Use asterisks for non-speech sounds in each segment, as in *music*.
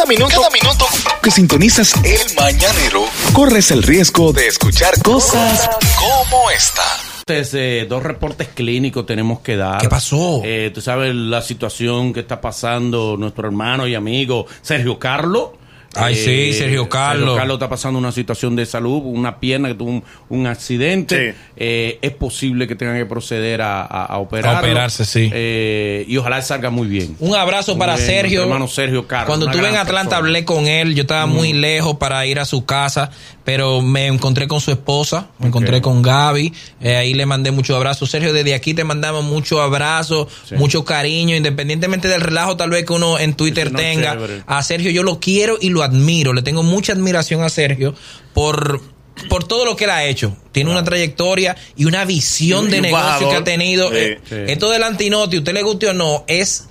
Cada minuto, cada minuto que sintonizas el mañanero, corres el riesgo de escuchar cosas como esta. Eh, dos reportes clínicos tenemos que dar. ¿Qué pasó? Eh, tú sabes la situación que está pasando nuestro hermano y amigo Sergio Carlos. Ay, sí, Sergio Carlos. Sergio Carlos está pasando una situación de salud, una pierna que tuvo un, un accidente. Sí. Eh, es posible que tengan que proceder a, a, a operarlo. A operarse, sí. Eh, y ojalá salga muy bien. Un abrazo para Bien, Sergio. hermano Sergio Carlos, Cuando estuve en Atlanta persona. Mm. hablé con él. Yo estaba muy lejos para ir a su casa, pero me encontré con su esposa, me encontré con Gaby. eh, ahí le mandé muchos abrazos. Sergio, desde aquí te mandamos muchos abrazos, Sí. mucho cariño, independientemente del relajo tal vez que uno en Twitter no, tenga. chévere. A Sergio yo lo quiero y lo admiro. Le tengo mucha admiración a Sergio por por todo lo que él ha hecho. Tiene una trayectoria y una visión Y de un negocio bajador. que ha tenido. Sí, Eh, sí. Esto del antinoti, usted le guste o no, es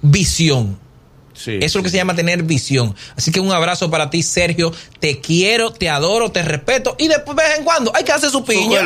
visión. Sí, Eso es lo que sí. se llama tener visión. Así que un abrazo para ti, Sergio. Te quiero, te adoro, te respeto. Y después, de vez en cuando, hay que hacer su piña.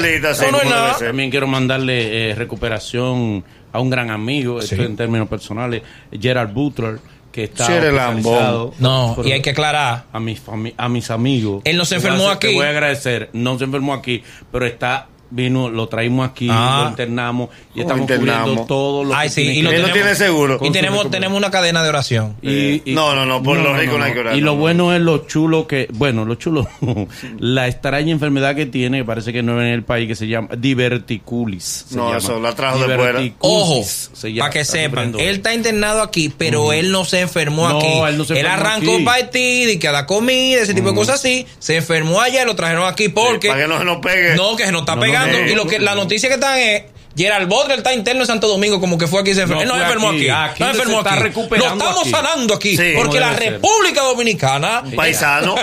no ser. También quiero mandarle eh, recuperación a un gran amigo, esto en términos personales, Gerald Butler, que está hospitalizado. No, y hay que aclarar. a mis a mis amigos. Él no se enfermó hacer- Te aquí. voy a agradecer, no se enfermó aquí, pero está vino, lo traímos aquí, Ah. lo internamos y estamos internamos. cubriendo todo lo Ay, que sí, tiene y lo Él no tenemos- tiene seguro. Y tenemos, tenemos una cadena de oración. Y- y- No, no, no, por lo rico no hay que orar, Y no, lo no. bueno es lo chulo que, bueno, lo chulo, *laughs* la extraña enfermedad que tiene, que parece que no es en el país, que se llama diverticulis. se No, llama. eso la trajo de fuera. Ojo, se llama. para que sepan, él está internado aquí, pero él no se enfermó No, aquí. él no se enfermó arrancó para Haití, y que a la comida, ese tipo de cosas así. Se enfermó allá y lo trajeron aquí porque. Para que no se nos pegue. No, que se nos está pegando. No. y lo que la noticia que están es. Gerald Butler está interno en Santo Domingo, como que fue aquí y se enfermó. No, Él no enfermó aquí. aquí. No enfermó está aquí. recuperando Lo estamos aquí. sanando aquí. Sí, porque la ser. República Dominicana. Paisano.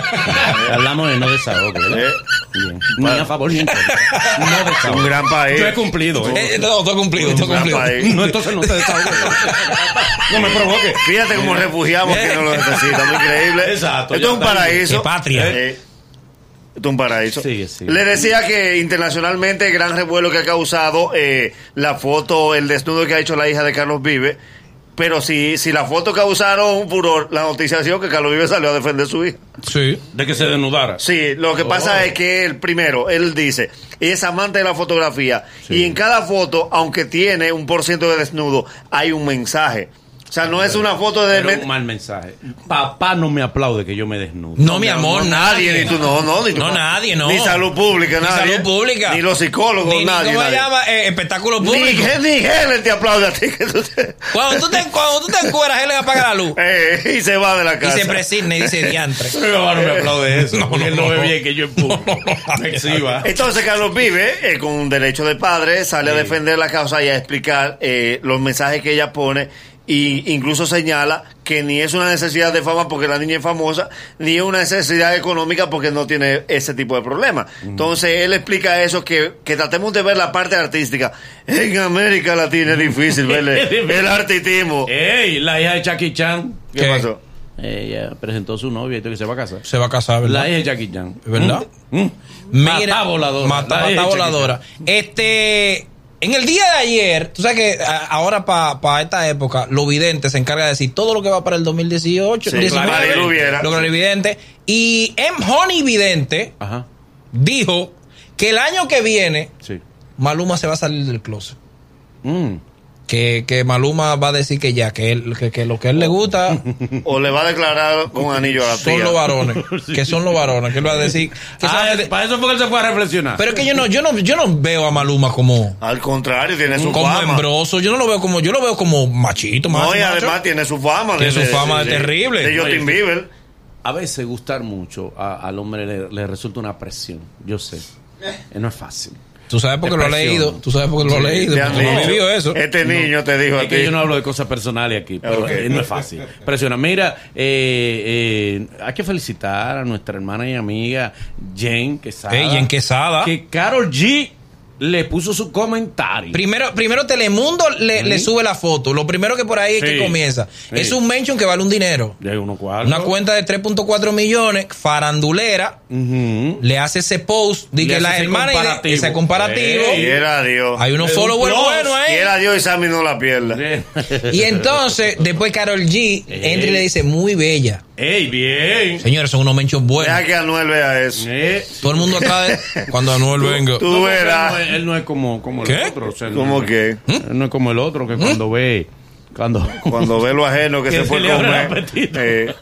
Hablamos de no desahogo. Eh. Bien. Ni a favor ni en contra. No *laughs* desahogo. Un gran país. Yo he cumplido, ¿eh? Eh, no, todo cumplido, Un gran cumplido. país. No, entonces no te desahogues. *laughs* No me provoques. Fíjate cómo refugiamos que no lo necesitamos. Increíble. Exacto, Esto es un paraíso. Qué patria. Eh, un paraíso. Sigue, sigue. Le decía que internacionalmente el gran revuelo que ha causado eh, la foto, el desnudo que ha hecho la hija de Carlos Vive. Pero si, si la foto causaron un furor, la noticia ha sido que Carlos Vive salió a defender a su hija. Sí. De que se desnudara. Sí, lo que pasa Oh. es que él, primero, él dice, es amante de la fotografía. Y en cada foto, aunque tiene un por ciento de desnudo, hay un mensaje. O sea, no es una foto de... Pero un mal mensaje. Papá no me aplaude que yo me desnudo. No, mi amor, no, nadie. ni tú, no, no, ni tu No, papá. nadie, no. Ni salud pública, Ni nadie. salud pública. Ni los psicólogos, Ni- ni nadie. ¿Cómo se llama? Eh, espectáculo Ni, público. ni Helen te aplaude a ti. Que tú te- Cuando tú te, cuando tú te encueras, él le apaga la luz. *laughs* Eh, y se va de la Y casa. se presigna y dice diantre. *laughs* Mi papá no me aplaude eso. No, porque no, él no no. ve bien que yo empujo. *laughs* Me exhiba. Entonces Carlos Vive, eh, con un derecho de padre, sale a defender la causa y a explicar eh, los mensajes que ella pone y incluso señala que ni es una necesidad de fama porque la niña es famosa, ni es una necesidad económica porque no tiene ese tipo de problemas. Entonces él explica eso, que, que tratemos de ver la parte artística. En América Latina es difícil ver Es difícil. el *laughs* artitismo. Ey, la hija de Jackie Chan. ¿Qué, ¿Qué? pasó? Ella presentó a su novia y dijo que se va a casar. Se va a casar, ¿verdad? La hija de Jackie Chan. ¿Verdad? ¿Mm? ¿Mm? Mira, Mata voladora. Mata, voladora. Este. En el día de ayer, tú sabes que a- ahora para esta época, lo vidente se encarga de decir todo lo que va para el 2018, Sí, 19, Marilu Viera. lo clarividente. Y M. Honey Vidente. Ajá. dijo que el año que viene, Sí. Maluma se va a salir del closet. Mm. Que, que Maluma va a decir que ya, que, él, que, que lo que a él le gusta *laughs* O le va a declarar con anillo a la son tía. los varones. *laughs* Que son los varones. Que él va a decir. Que Ah, para eso fue que él se fue a reflexionar. pero es que yo no, yo no, yo no veo a Maluma como. Al contrario, tiene su como fama. hembroso. Yo no lo veo como, yo lo veo como machito, macho, No, y macho. además tiene su fama. Tiene su fama de terrible. De Justin Bieber. A veces gustar mucho a- al hombre le, le resulta una presión. Yo sé. Eh, No es fácil. Tú sabes porque lo has Depresión. leído. Tú sabes porque lo has leído. No eso. Este niño te dijo a Es ti. que yo no hablo de cosas personales aquí, pero eh, no es fácil. Presiona. Mira, eh, eh, hay que felicitar a nuestra hermana y amiga Jane Quesada. Ey, en Quesada. Que Carol G le puso su comentario. Primero, primero Telemundo le, sube la foto. Lo primero que por ahí es que comienza. Sí. Es un mention que vale un dinero. de uno. Una cuenta de 3.4 millones, farandulera, le hace ese post de que la hermana y comparativo. ese comparativo. Ey. Quiera Dios. Hay unos followers buenos ahí. Quiera Dios y Sammy no la pierda. Y entonces, después Carol G entra y le dice, muy bella. ¡Ey, bien! Señores, son unos menchos buenos. Deja que Anuel vea eso. Eh, Todo el mundo acá, de- *laughs* cuando Anuel venga. Tú verás. Él no es, él no es como, como el otro. o sea, ¿Cómo no- qué? Él no es como el otro que cuando ve. Cuando, Cuando ve lo ajeno que, *laughs* Que se se puede comer. eh,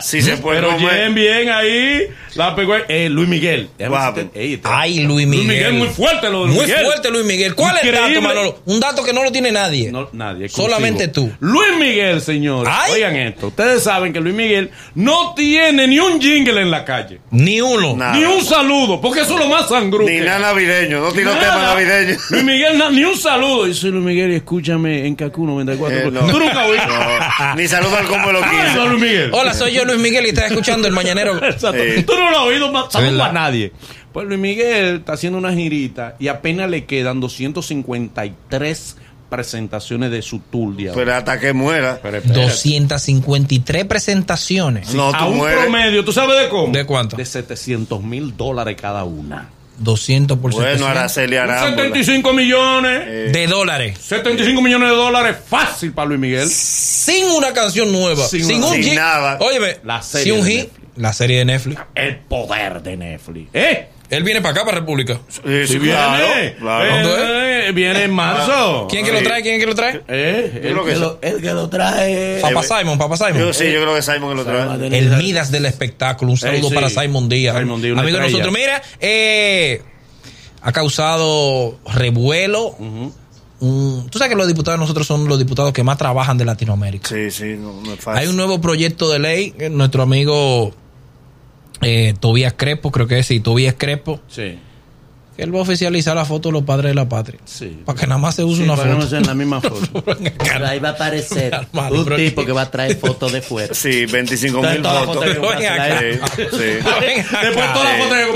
si se *laughs* puede Pero comer. bien, bien ahí. La pegó. Eh, Luis Miguel. Este- Ay, Luis Miguel. Luis Miguel, muy fuerte lo de Luis Muy Miguel. fuerte, Luis Miguel. ¿Cuál es el dato. Manolo? Un dato que no lo tiene nadie. No, nadie. exclusivo. Solamente tú. Luis Miguel, señor. Ay. Oigan esto. Ustedes saben que Luis Miguel no tiene ni un jingle en la calle. Ni uno. Nada. Ni un saludo. Porque eso es lo más sangrudo. Ni nada navideño. No Nada. tema navideño. Luis Miguel, na- ni un saludo. Yo soy Luis Miguel y escúchame en Cancún 94. Eh, no. Tú nunca oíste. No, ni saluda al como lo Ah, quiso. no, Luis Miguel. Hola, soy yo, Luis Miguel, y estás escuchando el Mañanero. *laughs* Exacto. Tú no lo has oído más saludo a nadie. Pues Luis Miguel está haciendo una girita y apenas le quedan 253 presentaciones de su tour de. Pero hasta que muera. Pero espérate. 253 presentaciones. No, a tú un mueres. promedio, ¿tú sabes de cómo? ¿De cuánto? De 700 mil dólares cada una. 200 por Bueno, 700. Araceli Arámbula. 75 millones. De dólares. 75 millones de dólares fácil para Luis Miguel. Sin una canción nueva. Sin Sin, un sin hit. nada. Óyeme, La serie si un de hit. Netflix. La serie de Netflix. El poder de Netflix. ¿Eh? Él viene para acá, para República. Sí, Si sí, viene. claro, claro. ¿Cuándo Eh, viene en marzo. ¿Quién que lo trae? ¿Quién que lo trae? Eh, el, que que lo, el que lo trae. Papa Simon, Papa Simon. Yo sí, yo creo que Simon lo trae. El Midas del espectáculo. Un saludo sí. para Simon Díaz. Simon Díaz, Amigo de nosotros. Mira, eh, ha causado revuelo. Tú sabes que los diputados de nosotros son los diputados que más trabajan de Latinoamérica. Sí, sí, no, no es fácil. Hay un nuevo proyecto de ley. eh, Nuestro amigo eh, Tobías Crespo, creo que es, sí, Tobías Crespo, Sí. que él va a oficializar la foto de los padres de la patria. Sí. Para que nada más se use Sí, una para foto. en la misma *laughs* foto. Pero ahí va a aparecer *laughs* un tipo que va a traer fotos de fuera. Sí, 25 mil Todas las fotos. Sí, Después todas las fotos que ¿y él.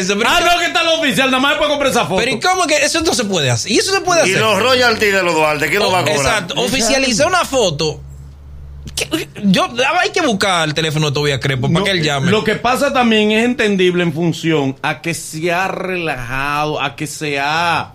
es Ah, ¿y no, que está el oficial. Nada más puede comprar esa foto. Pero ¿y cómo que eso no se puede hacer? ¿Y eso se puede Y hacer? los royalties de los Duarte, ¿quién lo va a cobrar? Exacto. Oficializar una foto. Yo, hay que buscar el teléfono de Tobías Crespo para No, que él llame. Lo que pasa también es entendible en función a que se ha relajado, a que se ha...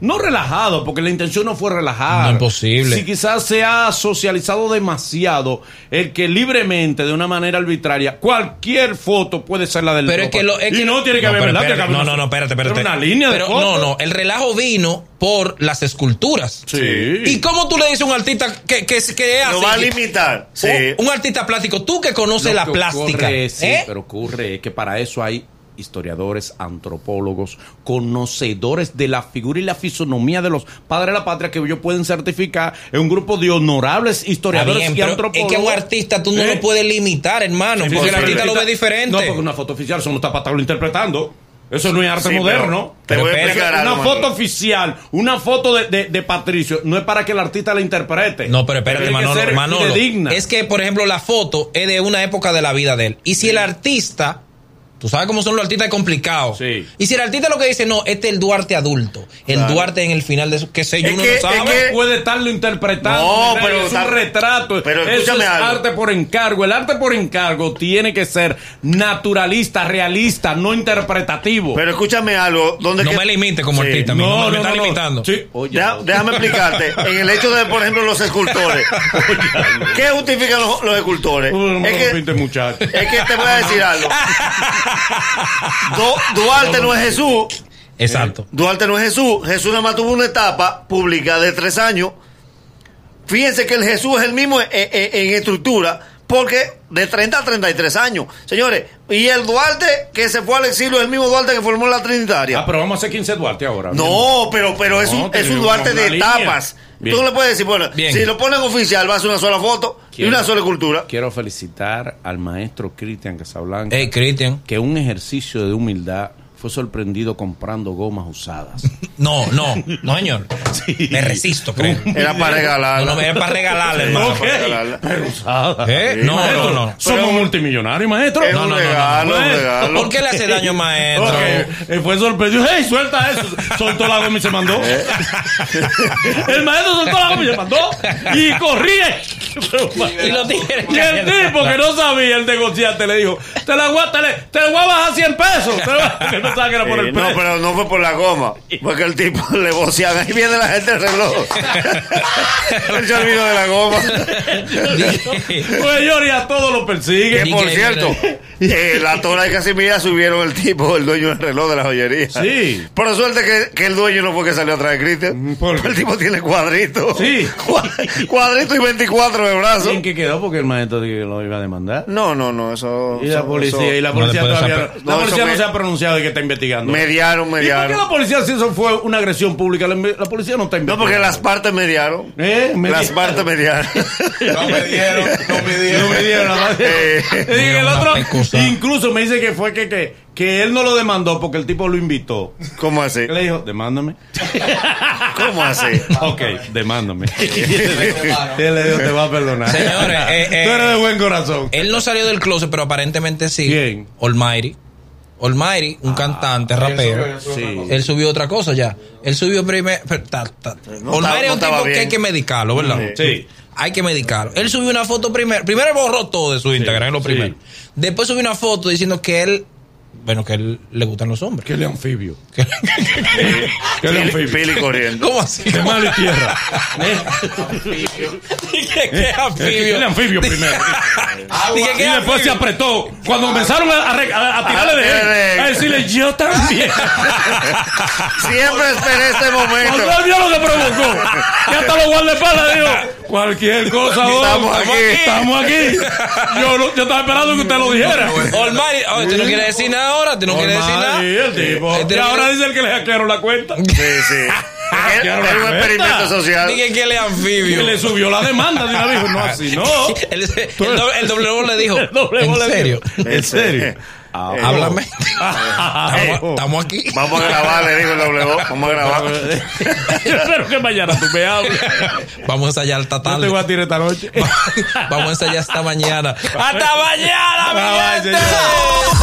No relajado, porque la intención no fue relajar. No, imposible. Si quizás se ha socializado demasiado el que libremente, de una manera arbitraria, cualquier foto puede ser la del Pero es que lo, es Y que- no tiene que haber, no, una- no, no, espérate, espérate. Una línea Pero de fotos. No, no, el relajo vino por las esculturas. Sí. ¿Y cómo tú le dices a un artista que, que, que hace? Lo va a limitar. Sí. Un, un artista plástico, tú que conoces Lo la que plástica. ocurre, sí, ¿eh? pero ocurre es que para eso hay historiadores, antropólogos, conocedores de la figura y la fisonomía de los padres de la patria que ellos pueden certificar en un grupo de honorables historiadores bien, y pero es antropólogos. que un artista tú no ¿Eh? lo puedes limitar, hermano, Sí, porque sí, el artista pero lo ve diferente. No, porque una foto oficial eso no está para estarlo interpretando. Eso no es arte Sí, pero moderno. Te Pero voy a espera, explicar una algo. foto Manolo. oficial, una foto de, de- de Patricio, no es para que el artista la interprete. No, pero espérate, Tiene que Manolo, ser Manolo. Es que, por ejemplo, la foto es de una época de la vida de él. Y si el artista, tú sabes cómo son los artistas complicados. Sí. Y si el artista lo que dice, no, este es el Duarte adulto. El Claro. Duarte en el final de su, qué sé yo, que- no sabe. es que- puede estarlo interpretando. No, mi rey, pero es un está- retrato. pero Eso escúchame es algo. arte por encargo. El arte por encargo tiene que ser naturalista, realista, no interpretativo. Pero escúchame algo. ¿dónde no que- me limite como Sí. artista, a mí, no, me está limitando. Sí. Oye, Deja- no. déjame explicarte. *laughs* En el hecho de, por ejemplo, los escultores. *laughs* ¿Qué justifican los, los escultores? No Es lo que, es que te voy a decir algo. *laughs* Du- Duarte no es Jesús. Exacto. Duarte no es Jesús. Jesús nada más tuvo una etapa pública de tres años. Fíjense que el Jesús es el mismo en, en- en estructura, porque de 30 a 33 años. Señores, y el Duarte que se fue al exilio es el mismo Duarte que formó la Trinitaria. Ah, pero vamos a hacer 15 Duarte ahora. No, pero, pero es un, es un Duarte de línea. etapas. Bien. Tú no le puedes decir, bueno, Bien. si lo ponen oficial va a ser una sola foto y una sola escultura. Quiero felicitar al maestro Cristian Casablanca, Hey, Cristian. que un ejercicio de humildad fue sorprendido comprando gomas usadas. *laughs* No, no, no, señor. Me resisto, creo. Era para regalar. No, no, es para regalarle, Sí. hermano. Regalarla. pero usadas. ¿Eh? Sí, No, Maestro, no, no. Somos Pero- multimillonarios, maestro. Es No, un no, no, no, regalo, no. un regalo. ¿Por qué le hace daño, maestro? Ok, eh, fue sorprendido. ¡Hey, suelta eso! Soltó la goma y se mandó. Eh. *laughs* El maestro soltó la goma y se mandó. Y corría. *laughs* Y los *laughs* tigres Y el tipo que no sabía el negociante le dijo, te la voy a, te le- te la voy a bajar 100 pesos. Te la voy a- que no sabe que era por el no, precio. pero no fue por la goma. Fue que el tipo *laughs* le voceaba. Ahí viene la gente del reloj. Él se olvidó de la goma. Pues yo y a todos lo persigue. Que por cierto, eh, la Tora y Casimira subieron el tipo, el dueño del reloj de la joyería. Sí. Por suerte que, que el dueño no fue que salió atrás de Cristian. ¿por qué? El tipo tiene cuadritos. Sí. Cua- Cuadritos y 24 de brazos. ¿En qué quedó? Porque el maestro dijo que lo iba a demandar. No, no, no, eso. Y la policía, eso- y la No policía puede todavía no, No, la policía no me- se ha pronunciado de que está investigando. Mediaron, ¿Y por qué mediaron. la policía si eso fue una agresión pública? La, la policía no está No, investigando. porque las partes mediaron. ¿Eh? Medi- Las partes mediaron. *laughs* No me dieron, no me dieron. No *laughs* me dieron. Eh. Y el otro, incluso me dice que fue que, que, que él no lo demandó porque el tipo lo invitó. ¿Cómo así? Le dijo, demándame. *laughs* ¿Cómo así? ok, demándame. *laughs* y él le dijo, te va a perdonar. Señores, eh, eh, *laughs* Tú eres de buen corazón. Él no salió del closet, pero aparentemente sí. ¿Quién? Almighty. Almighty, un cantante, rapero. Sí. Él subió otra cosa ya. Él subió primero. No Almighty es no un tipo que bien. hay que medicarlo, ¿verdad? Sí. Hay que medicarlo. Él subió una foto primero. Primero borró todo de su Instagram, es lo sí. primero. Después subió una foto diciendo que él. Bueno, que él le gustan los hombres. Que le anfibio. *laughs* Que- Que le Pili, anfibio. Pili corriendo. ¿Cómo así? De mar y tierra. Dije que es Que anfibio. le anfibio primero. *laughs* Dije que Y es después se anfibio. apretó. Cuando comenzaron a, tirarle de él, a decirle, yo también. *laughs* Siempre esperé este Cuando momento. él vio lo que provocó, que hasta los guardaespaldas dijo, cualquier cosa, vos, Estamos aquí. Estamos aquí. *laughs* Yo, no- yo estaba esperando que usted lo dijera. Almighty, oye, tú no quieres decir nada ahora, tú no quieres decir nada. Sí, el tipo. Este Y ahora dice el que le hackearon la cuenta. Sí, sí. *laughs* Era un experimento social. Dije que él es Y anfibio. le subió la demanda. Dijo, no, así no. *laughs* El, el, doble- el le dijo, El ¿en serio? dijo, ¿En serio? Ah, Háblame. *laughs* Estamos, aquí. Vamos a grabar, le digo el doble voz. Vamos a grabar. Yo *laughs* espero que mañana tú me hables. Vamos a ensayar esta Yo te tarde. voy a tirar esta noche. *laughs* Vamos a ensayar esta mañana. ¡Hasta mañana, mi gente!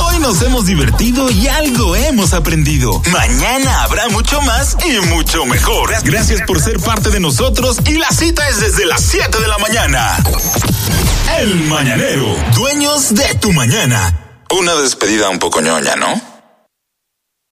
Hoy nos hemos divertido y algo hemos aprendido. Mañana habrá mucho más y mucho mejor. Gracias por ser parte de nosotros y la cita es desde las 7 de la mañana. El Mañanero, dueños de tu mañana. Una despedida un poco ñoña, ¿no?